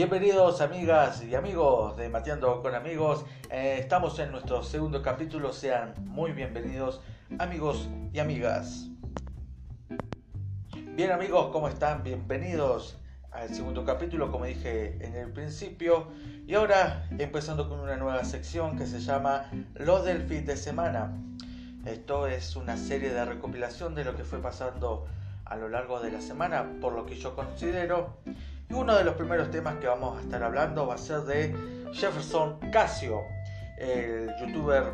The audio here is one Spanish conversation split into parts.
Bienvenidos amigas y amigos de Mateando con Amigos. Eh, estamos en nuestro segundo capítulo. Sean muy bienvenidos amigos y amigas. Bien amigos, ¿cómo están? Bienvenidos al segundo capítulo, como dije en el principio. Y ahora empezando con una nueva sección que se llama Lo del fin de semana. Esto es una serie de recopilación de lo que fue pasando a lo largo de la semana, por lo que yo considero. Y uno de los primeros temas que vamos a estar hablando va a ser de Jefferson Casio, el youtuber,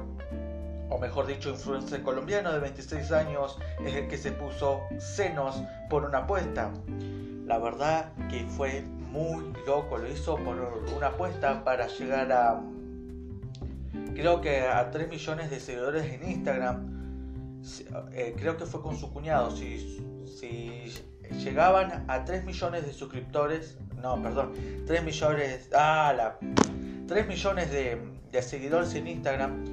o mejor dicho, influencer colombiano de 26 años, es el que se puso senos por una apuesta. La verdad que fue muy loco, lo hizo por una apuesta para llegar a, creo que a 3 millones de seguidores en Instagram. Eh, creo que fue con su cuñado, si si llegaban a 3 millones de suscriptores, no, perdón, 3 millones, ah, la, 3 millones de, seguidores en Instagram,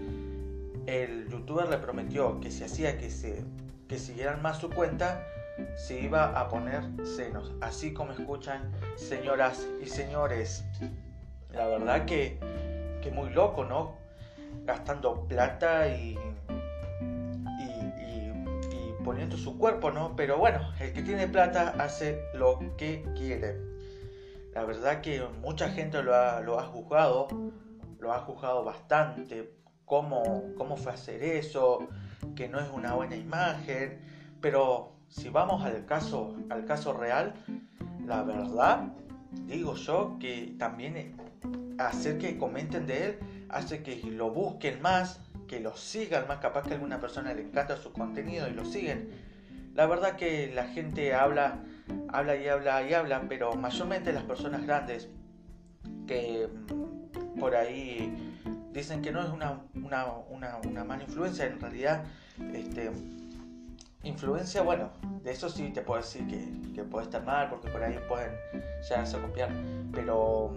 el youtuber le prometió que si hacía que se que siguieran más su cuenta, se iba a poner senos. Así como escuchan, señoras y señores. La verdad que, que muy loco, ¿no? Gastando plata y poniendo su cuerpo, ¿no? Pero bueno, el que tiene plata hace lo que quiere. La verdad que mucha gente lo ha, lo ha juzgado, lo ha juzgado bastante, cómo, cómo fue hacer eso, que no es una buena imagen, pero si vamos al caso, al caso real, la verdad, digo yo que también hacer que comenten de él hace que lo busquen más, que lo sigan más, capaz que alguna persona le encanta su contenido y lo siguen. La verdad que la gente habla, habla y habla y habla, pero mayormente las personas grandes que mm, por ahí dicen que no es una, una, mala influencia, en realidad este, influencia, bueno, de eso sí te puedo decir que, puede estar mal, porque por ahí pueden llegarse a copiar, pero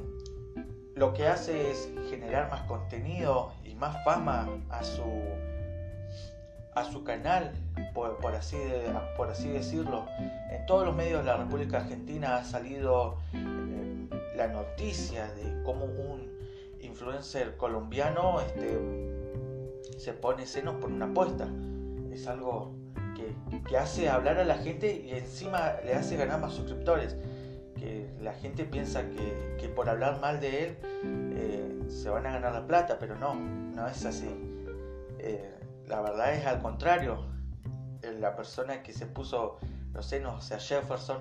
lo que hace es generar más contenido más fama a su, a su canal, por, así por así decirlo. En todos los medios de la República Argentina ha salido eh, la noticia de cómo un influencer colombiano este, se pone senos por una apuesta. Es algo que, que hace hablar a la gente y encima le hace ganar más suscriptores que la gente piensa que, por hablar mal de él eh, se van a ganar la plata, pero no, no es así. Eh, la verdad es al contrario. Eh, la persona que se puso los senos, o sea, Jefferson,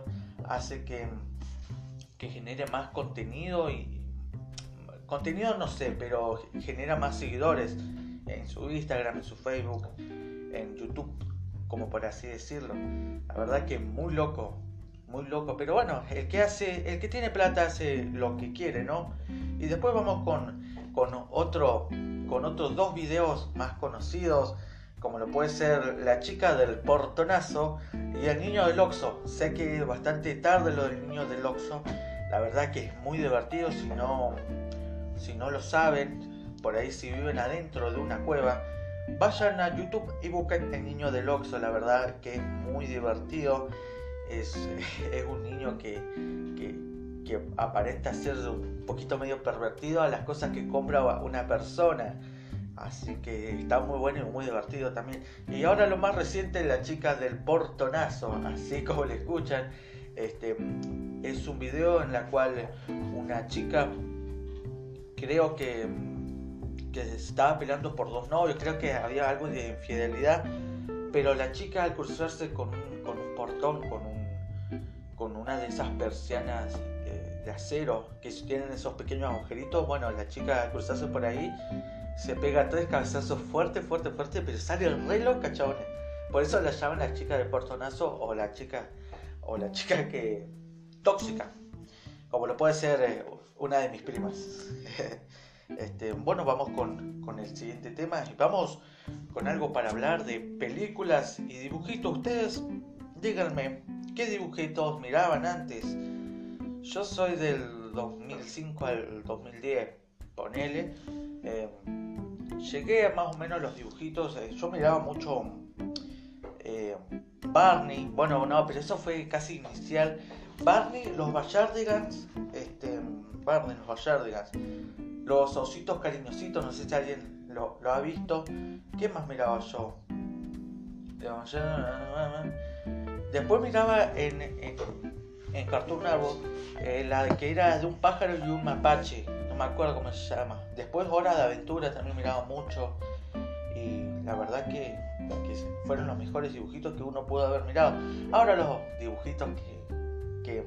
hace que, que genere más contenido y contenido no sé, pero genera más seguidores en su Instagram, en su Facebook, en YouTube, como por así decirlo. La verdad que muy loco, muy loco. Pero bueno, el que hace, el que tiene plata hace lo que quiere, ¿no? Y después vamos con, con otro, con otros dos videos más conocidos, como lo puede ser la chica del portonazo y el niño del Oxo. Sé que es bastante tarde lo del niño del Oxo. La verdad que es muy divertido si no, si no lo saben, por ahí si viven adentro de una cueva. Vayan a YouTube y busquen el niño del Oxo, la verdad que es muy divertido es, un niño que, aparenta ser un poquito medio pervertido a las cosas que compra una persona. Así que está muy bueno y muy divertido también. Y ahora lo más reciente, la chica del portonazo, así como le escuchan. Este, es un video en la cual una chica, creo que, que estaba peleando por dos novios, creo que había algo de infidelidad, pero la chica al cruzarse con con un portón, con un una de esas persianas eh, de acero que tienen esos pequeños agujeritos. Bueno, la chica cruzarse por ahí se pega tres cabezazos fuerte, fuerte, fuerte, pero sale el reloj, cachabones. Por eso la llaman la chica de portonazo o la chica o la chica que tóxica, como lo puede ser eh, una de mis primas. Este, bueno, vamos con, con, el siguiente tema y vamos con algo para hablar de películas y dibujitos. Ustedes díganme ¿Qué dibujitos miraban antes? Yo soy del 2005 al 2010, ponele. Eh, llegué a más o menos los dibujitos. Eh, yo miraba mucho eh, Barney. Bueno, no, pero eso fue casi inicial. Barney, los Bayardigans, este, Barney, los Bayardigans, los ositos cariñositos, no sé si alguien lo, ha visto. ¿Qué más miraba yo? Después miraba en, en, en Cartoon Network eh, la que era de un pájaro y un mapache, no me acuerdo cómo se llama. Después Hora de Aventura también miraba mucho y la verdad que, fueron los mejores dibujitos que uno pudo haber mirado. Ahora los dibujitos que,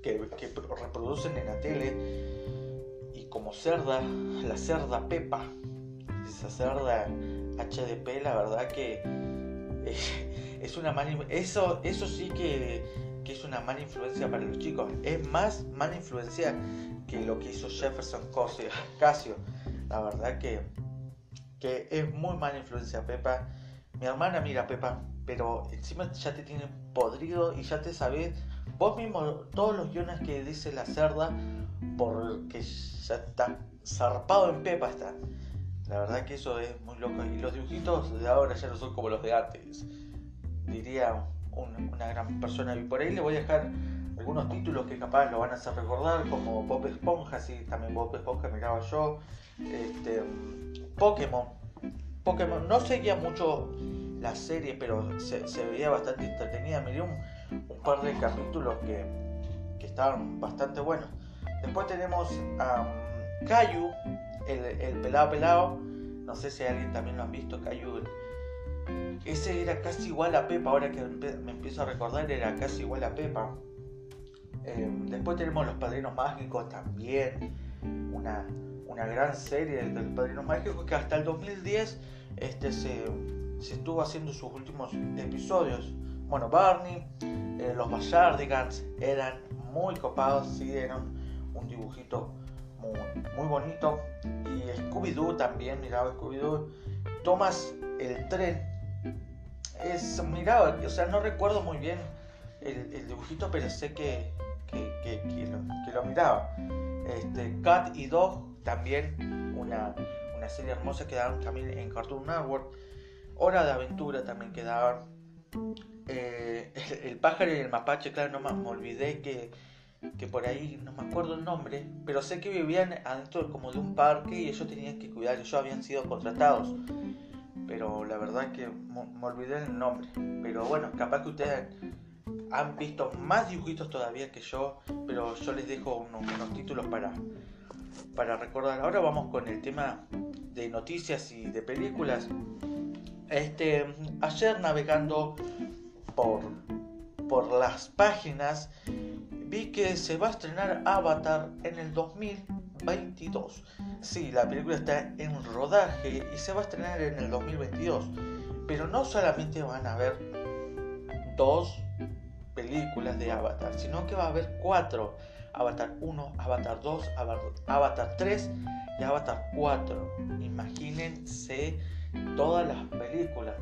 que, reproducen en la tele y como cerda, la cerda Pepa, esa cerda HDP, la verdad que es una mala... Eso, eso sí que, que, es una mala influencia para los chicos. Es más mala influencia que lo que hizo Jefferson Casio. La verdad que que es muy mala influencia Pepa. Mi hermana mira Pepa, pero encima ya te tiene podrido y ya te sabes vos mismo todos los guiones que dice la cerda porque ya está zarpado en Pepa está. La verdad que eso es muy loco. Y los dibujitos de ahora ya no son como los de antes. Diría una gran persona. Y por ahí le voy a dejar algunos títulos que capaz lo van a hacer recordar, como Bob Esponja, sí, también Bob Esponja miraba yo. Este, Pokémon. Pokémon no seguía mucho la serie, pero se, veía bastante entretenida. Miré un, par de capítulos que, estaban bastante buenos. Después tenemos a Cayu, el, pelado pelado. No sé si alguien también lo han visto, Cayu. Ese era casi igual a Pepa, ahora que me empiezo a recordar, era casi igual a Pepa. Eh, después tenemos Los Padrinos Mágicos también, una, una gran serie de los Padrinos Mágicos que hasta el 2010 este, se, se estuvo haciendo sus últimos episodios. Bueno, Barney, eh, los Bayardigans eran muy copados, sí, eran un dibujito muy, muy bonito. Y Scooby-Doo también, miraba Scooby-Doo. Thomas el tren. Es, miraba, o sea, no recuerdo muy bien el, dibujito, pero sé que, que, lo, miraba. Este, Cat y Dog también, una, una serie hermosa que daban también en Cartoon Network. Hora de Aventura también quedaban. Eh, el, pájaro y el mapache, claro, no me, olvidé que, que por ahí no me acuerdo el nombre, pero sé que vivían adentro como de un parque y ellos tenían que cuidar, ellos habían sido contratados. Pero la verdad que me, olvidé el nombre. Pero bueno, capaz que ustedes han visto más dibujitos todavía que yo, pero yo les dejo unos, títulos para, para recordar. Ahora vamos con el tema de noticias y de películas. Este, ayer navegando por, por las páginas vi que se va a estrenar Avatar en el 2022. Sí, la película está en rodaje y se va a estrenar en el 2022. Pero no solamente van a ver dos películas de Avatar, sino que va a haber cuatro. Avatar 1, Avatar 2, Avatar 3 y Avatar 4. Imagínense todas las películas.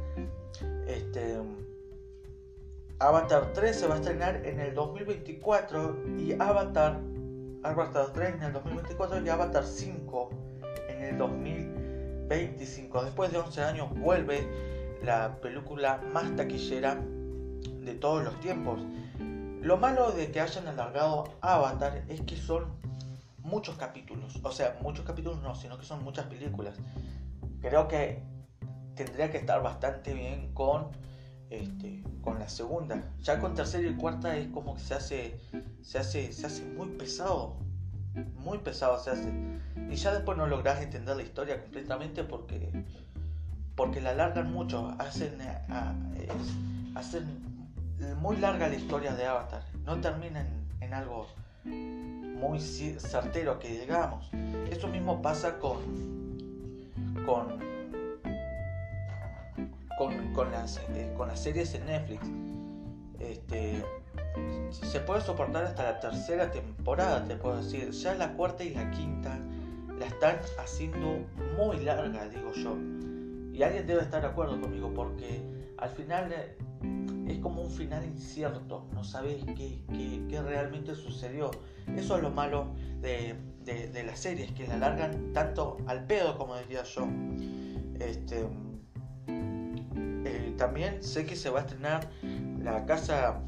Este, Avatar 3 se va a estrenar en el 2024 y Avatar, Avatar 3 en el 2024 y Avatar 5 en el 2025. Después de 11 años vuelve la película más taquillera de todos los tiempos. Lo malo de que hayan alargado Avatar es que son muchos capítulos. O sea, muchos capítulos no, sino que son muchas películas. Creo que tendría que estar bastante bien con, este, con la segunda. Ya con tercera y cuarta es como que se hace, se hace, se hace muy pesado. Muy pesado se hace. Y ya después no logras entender la historia completamente porque, porque la alargan mucho. Hacen, hacen muy larga la historia de Avatar. No termina en, algo muy certero que digamos. Eso mismo pasa con con las, eh, con las series en Netflix. Este, se puede soportar hasta la tercera temporada, te puedo decir. Ya la cuarta y la quinta la están haciendo muy larga, digo yo. Y alguien debe estar de acuerdo conmigo porque al final eh, es como un final incierto, no sabes qué, qué, realmente sucedió. Eso es lo malo de, de, las series, que la alargan tanto al pedo, como diría yo. Este, también sé que se va a estrenar La Casa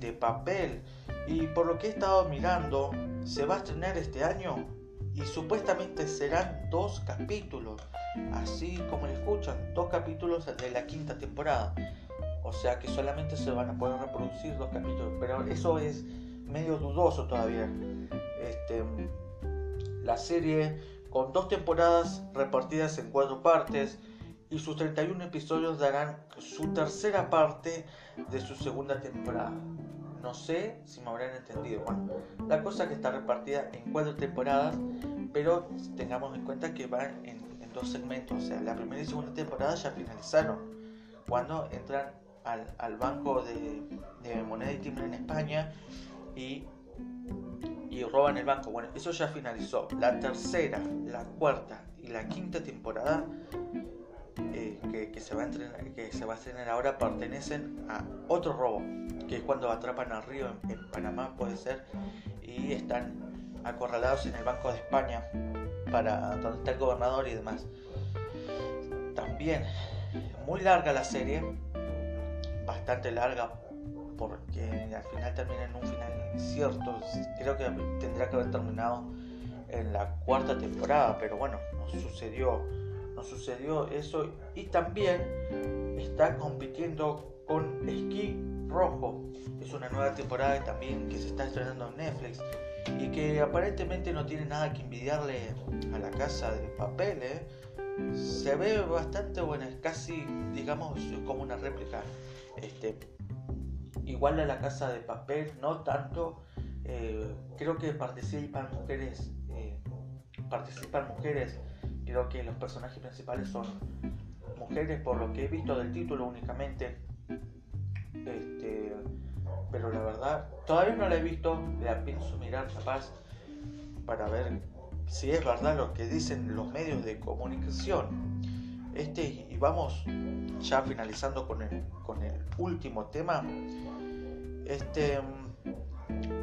de papel. Y por lo que he estado mirando, se va a estrenar este año y supuestamente serán dos capítulos. Así como le escuchan, dos capítulos de la quinta temporada. O sea que solamente se van a poder reproducir dos capítulos. Pero eso es medio dudoso todavía. Este, la serie con dos temporadas repartidas en cuatro partes y sus 31 episodios darán su tercera parte de su segunda temporada. No sé si me habrán entendido. Bueno, la cosa que está repartida en cuatro temporadas, pero tengamos en cuenta que va en, dos segmentos. O sea, la primera y segunda temporada ya finalizaron. Cuando entran al, banco de, de moneda y timbre en España y y roban el banco. Bueno, eso ya finalizó. La tercera, la cuarta y la quinta temporada eh, que, se va a entrenar, que se va a estrenar ahora pertenecen a otro robo, que es cuando atrapan al río en, Panamá, puede ser, y están acorralados en el Banco de España, para donde está el gobernador y demás. También, muy larga la serie, bastante larga, porque al final termina en un final incierto. Creo que tendría que haber terminado en la cuarta temporada, pero bueno, no sucedió, no sucedió eso. Y también está compitiendo con Esquí Rojo. Es una nueva temporada también que se está estrenando en Netflix y que aparentemente no tiene nada que envidiarle a la casa de papel. ¿eh? Se ve bastante buena, es casi, digamos, como una réplica. Este, igual a la casa de papel, no tanto. Eh, creo que participan mujeres, eh, participan mujeres. Creo que los personajes principales son mujeres, por lo que he visto del título únicamente. Este, pero la verdad, todavía no la he visto. La pienso mirar capaz para ver si es verdad lo que dicen los medios de comunicación. Este, y vamos ya finalizando con el, con el último tema. Este,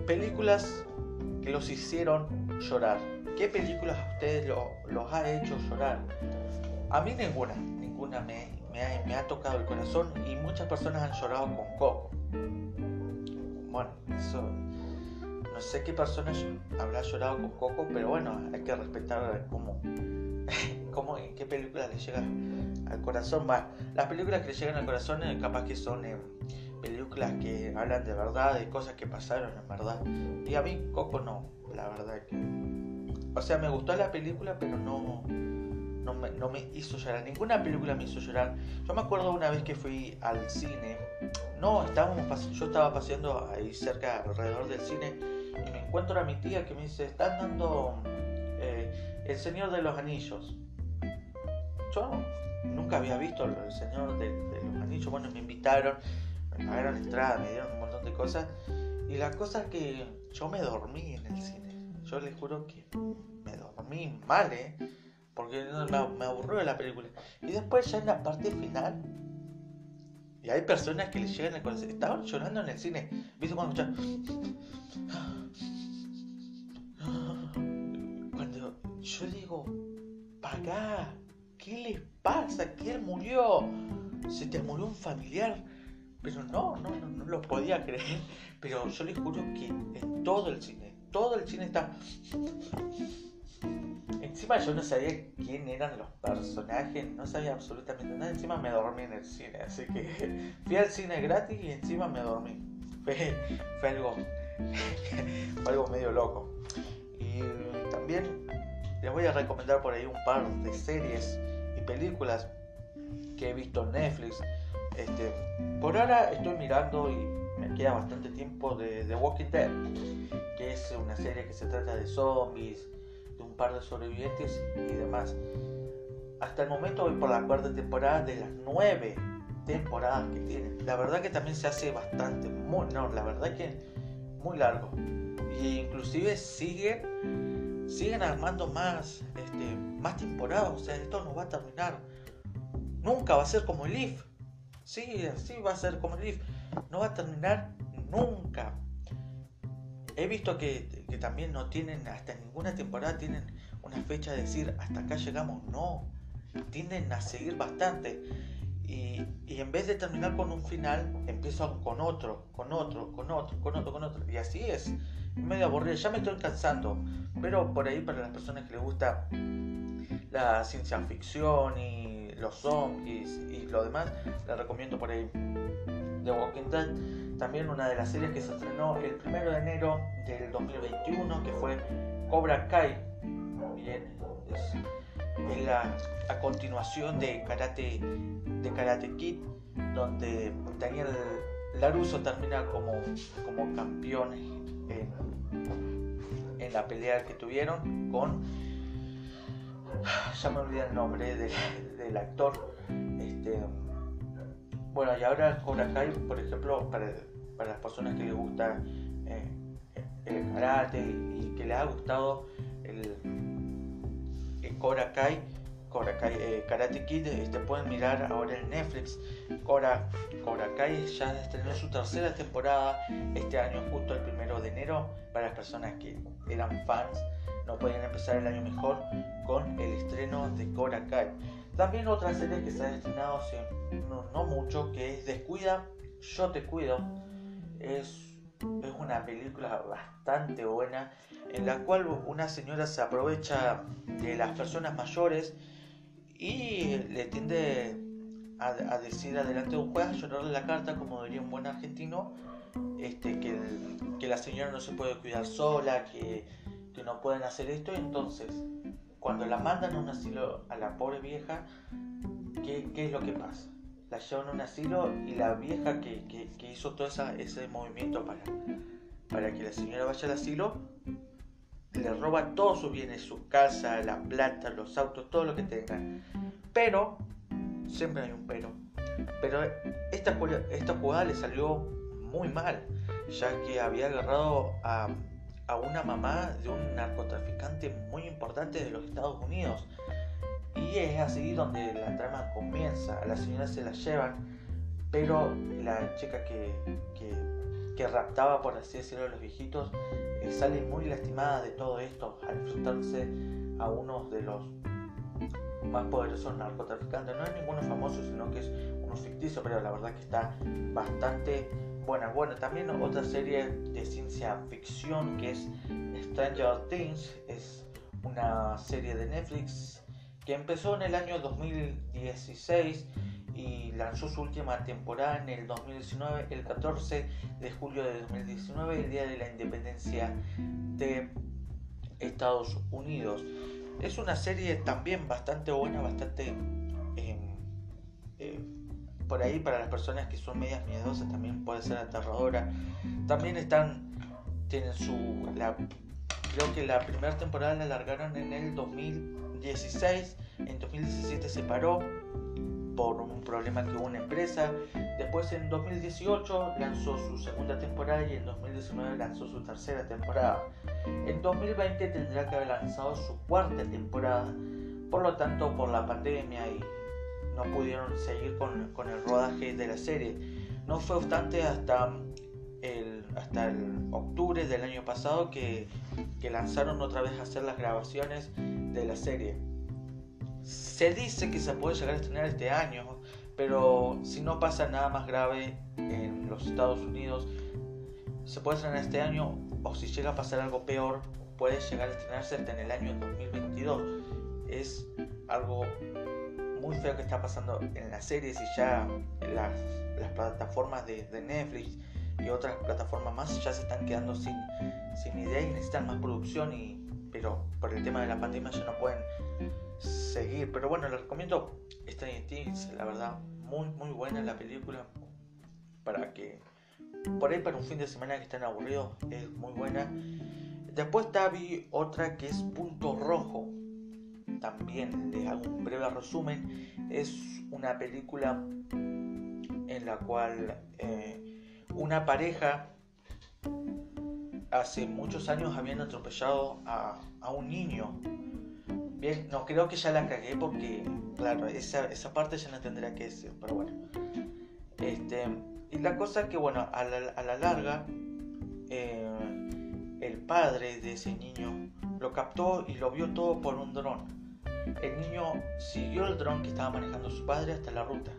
películas que los hicieron llorar. ¿Qué películas a ustedes los ha hecho llorar? A mí ninguna, ninguna me, ha, tocado el corazón y muchas personas han llorado con Coco. Bueno, eso, no sé qué personas habrá llorado con Coco, pero bueno, hay que respetar cómo, cómo en qué películas le llega al corazón. Las películas que le llegan al corazón eh, capaz que son... Eh, películas que hablan de verdad, de cosas que pasaron en verdad. Y a mí Coco no, la verdad. O sea, me gustó la película, pero no, no, me, no me hizo llorar. Ninguna película me hizo llorar. Yo me acuerdo una vez que fui al cine. No, estábamos yo estaba paseando ahí cerca, alrededor del cine, y me encuentro a mi tía que me dice, están dando eh, El Señor de los Anillos. Yo nunca había visto El Señor de los Anillos. Bueno, me invitaron me pagaron entrada, me dieron un montón de cosas. Y la cosa es que yo me dormí en el cine. Yo les juro que me dormí mal, ¿eh? Porque me, aburrió la película. Y después ya en la parte final, y hay personas que les llegan a conocer, estaban llorando en el cine. ¿Viste cuando escuchan? Cuando yo digo, pagá, ¿qué les pasa? ¿Quién murió? ¿Se te murió un familiar? Pero no, no, no, no lo podía creer. Pero yo les juro que en todo el cine, todo el cine está... Encima yo no sabía quién eran los personajes, no sabía absolutamente nada. Encima me dormí en el cine, así que fui al cine gratis y encima me dormí. Fue, fue algo, fue algo medio loco. Y también les voy a recomendar por ahí un par de series y películas que he visto en Netflix este, por ahora estoy mirando y me queda bastante tiempo de The Walking Dead, que es una serie que se trata de zombies, de un par de sobrevivientes y demás. Hasta el momento voy por la cuarta temporada de las nueve temporadas que tiene. La verdad que también se hace bastante, muy, no, la verdad que muy largo. Y inclusive siguen, siguen armando más, este, más temporadas. O sea, esto no va a terminar. Nunca va a ser como el Leaf Sí, así va a ser como el No va a terminar nunca. He visto que, también no tienen, hasta ninguna temporada tienen una fecha de decir hasta acá llegamos. No, tienden a seguir bastante. Y, y, en vez de terminar con un final, empiezo con otro, con otro, con otro, con otro, con otro. Y así es, medio aburrido. Ya me estoy cansando. Pero por ahí, para las personas que les gusta la ciencia ficción y los zombies y lo demás, les recomiendo por ahí The Walking Dead. También una de las series que se estrenó el 1 de enero del 2021, que fue Cobra Kai. Es, la a continuación de Karate, de Karate Kid, donde Daniel Laruso termina como, como campeón en, en la pelea que tuvieron con ya me olvidé el nombre del, actor este, bueno y ahora Cobra Kai por ejemplo para, las personas que les gusta eh, el karate y, que les ha gustado el, el Cobra Kai Cobra Kai, eh, Karate Kid, este, pueden mirar ahora en Netflix. Cobra, ya estrenó su tercera temporada este año, justo el primero de enero, para las personas que eran fans. No podían empezar el año mejor con el estreno de Cobra Kai. También otra serie que se ha hace no, mucho, que es Descuida, Yo Te Cuido. Es, es una película bastante buena en la cual una señora se aprovecha de las personas mayores y le tiende a, decir adelante de un juez, llorarle la carta, como diría un buen argentino, este, que, que la señora no se puede cuidar sola, que, que no pueden hacer esto. Entonces, cuando la mandan a un asilo a la pobre vieja, ¿qué, qué es lo que pasa? La llevan a un asilo y la vieja que, que, hizo todo ese movimiento para, para que la señora vaya al asilo, le roba todos sus bienes, su casa, la plata, los autos, todo lo que tengan. Pero, siempre hay un pero. Pero esta, esta jugada le salió muy mal, ya que había agarrado a, a una mamá de un narcotraficante muy importante de los Estados Unidos. Y es así donde la trama comienza. A la señora se la llevan, pero la chica que, que, raptaba, por así decirlo, a los viejitos, sale muy lastimada de todo esto al enfrentarse a uno de los más poderosos narcotraficantes. No es ninguno famoso, sino que es uno ficticio, pero la verdad que está bastante Bueno, también otra serie de ciencia ficción que es Stranger Things, es una serie de Netflix que empezó en el año 2016 y lanzó su última temporada en el 2019, el 14 de julio de 2019, el día de la independencia de Estados Unidos. Es una serie también bastante buena, bastante em, por ahí para las personas que son medias miedosas también puede ser aterradora. También están, tienen su, creo que la primera temporada la largaron en el 2016, en 2017 se paró por un problema que hubo en la empresa. Después en 2018 lanzó su segunda temporada y en 2019 lanzó su tercera temporada. En 2020 tendrá que haber lanzado su cuarta temporada. Por lo tanto, por la pandemia y no pudieron seguir con, con el rodaje de la serie. No fue obstante hasta el, hasta el octubre del año pasado que, que lanzaron otra vez a hacer las grabaciones de la serie. Se dice que se puede llegar a estrenar este año, pero si no pasa nada más grave en los Estados Unidos, se puede estrenar este año o si llega a pasar algo peor, puede llegar a estrenarse hasta en el año 2022. Es algo muy feo que está pasando en las series y ya las, plataformas de, Netflix y otras plataformas más ya se están quedando sin, sin idea y necesitan más producción y pero por el tema de la pandemia ya no pueden seguir. Pero bueno, les recomiendo Stranger Things, la verdad, muy, muy buena la película. Para que, por ahí para un fin de semana que estén aburridos, es muy buena. Después está vi otra que es Punto Rojo. También les hago un breve resumen. Es una película en la cual eh, una pareja hace muchos años habían atropellado a, a un niño Bien, no creo que ya la cagué porque, claro, esa, esa parte ya no tendría que decir, pero bueno. Este, y la cosa es que, bueno, a la, a la larga, eh, el padre de ese niño lo captó y lo vio todo por un dron. El niño siguió el dron que estaba manejando su padre hasta la ruta.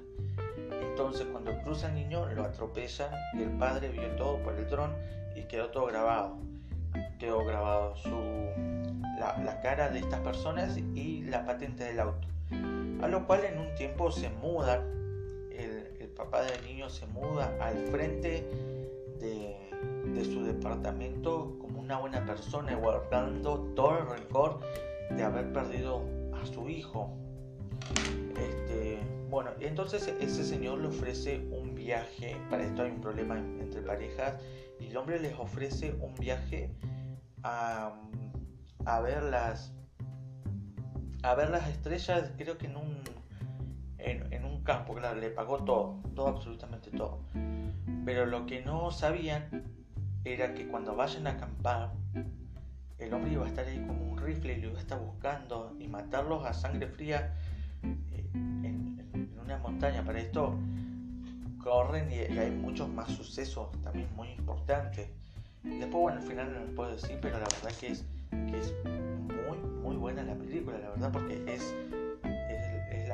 Entonces cuando cruza el niño lo atropellan y el padre vio todo por el dron y quedó todo grabado. Quedó grabado su, la, cara de estas personas y la patente del auto. A lo cual en un tiempo se muda, el, papá del niño se muda al frente de, de su departamento como una buena persona, guardando todo el rencor de haber perdido su hijo. Este, bueno, entonces entonces ese señor le ofrece un viaje, para esto hay un problema entre parejas, y el hombre les ofrece un viaje a, a ver las a ver las estrellas, creo que en un en, un campo, claro, le pagó todo, todo, absolutamente todo. Pero lo que no sabían era que cuando vayan a acampar, el hombre iba a estar ahí con un rifle y lo iba a estar buscando y matarlos a sangre fría una montaña. Para esto corren y, hay muchos más sucesos también muy importantes. Después, bueno, al final no lo puedo decir, pero la verdad que es, que es muy, muy buena la película, la verdad, porque es,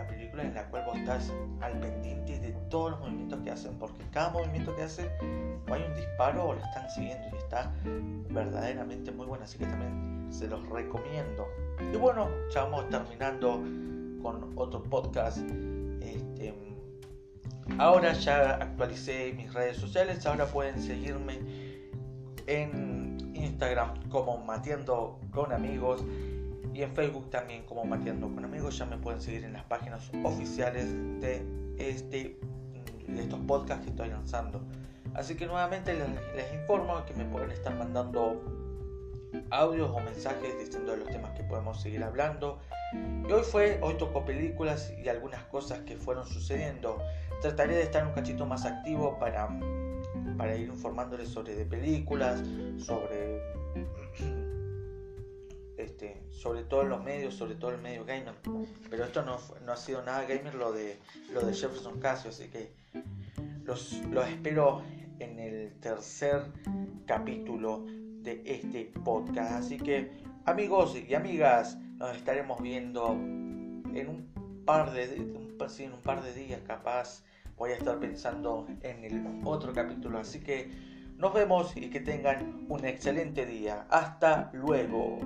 la película en la cual vos estás al pendiente de todos los movimientos que hacen, porque cada movimiento que hacen o hay un disparo o lo están siguiendo y está verdaderamente muy buena, así que también se los recomiendo. Y bueno, ya vamos terminando con otro podcast este, ahora ya actualicé mis redes sociales, ahora pueden seguirme en Instagram como Mateando con Amigos y en Facebook también como Mateando con Amigos. Ya me pueden seguir en las páginas oficiales de, este, de estos podcasts que estoy lanzando. Así que nuevamente les, les informo que me pueden estar mandando audios o mensajes diciendo de los temas que podemos seguir hablando. Y hoy fue, hoy tocó películas y algunas cosas que fueron sucediendo. Trataré de estar un cachito más activo para, para ir informándoles sobre de películas, sobre este, sobre todo los medios, sobre todo el medio gamer. Pero esto no, no ha sido nada gamer lo de lo de Jefferson Casio, así que los, los espero en el tercer capítulo de este podcast. Así que amigos y amigas, nos estaremos viendo en un par de, en un par de días capaz. Voy a estar pensando en el otro capítulo. Así que nos vemos y que tengan un excelente día. Hasta luego.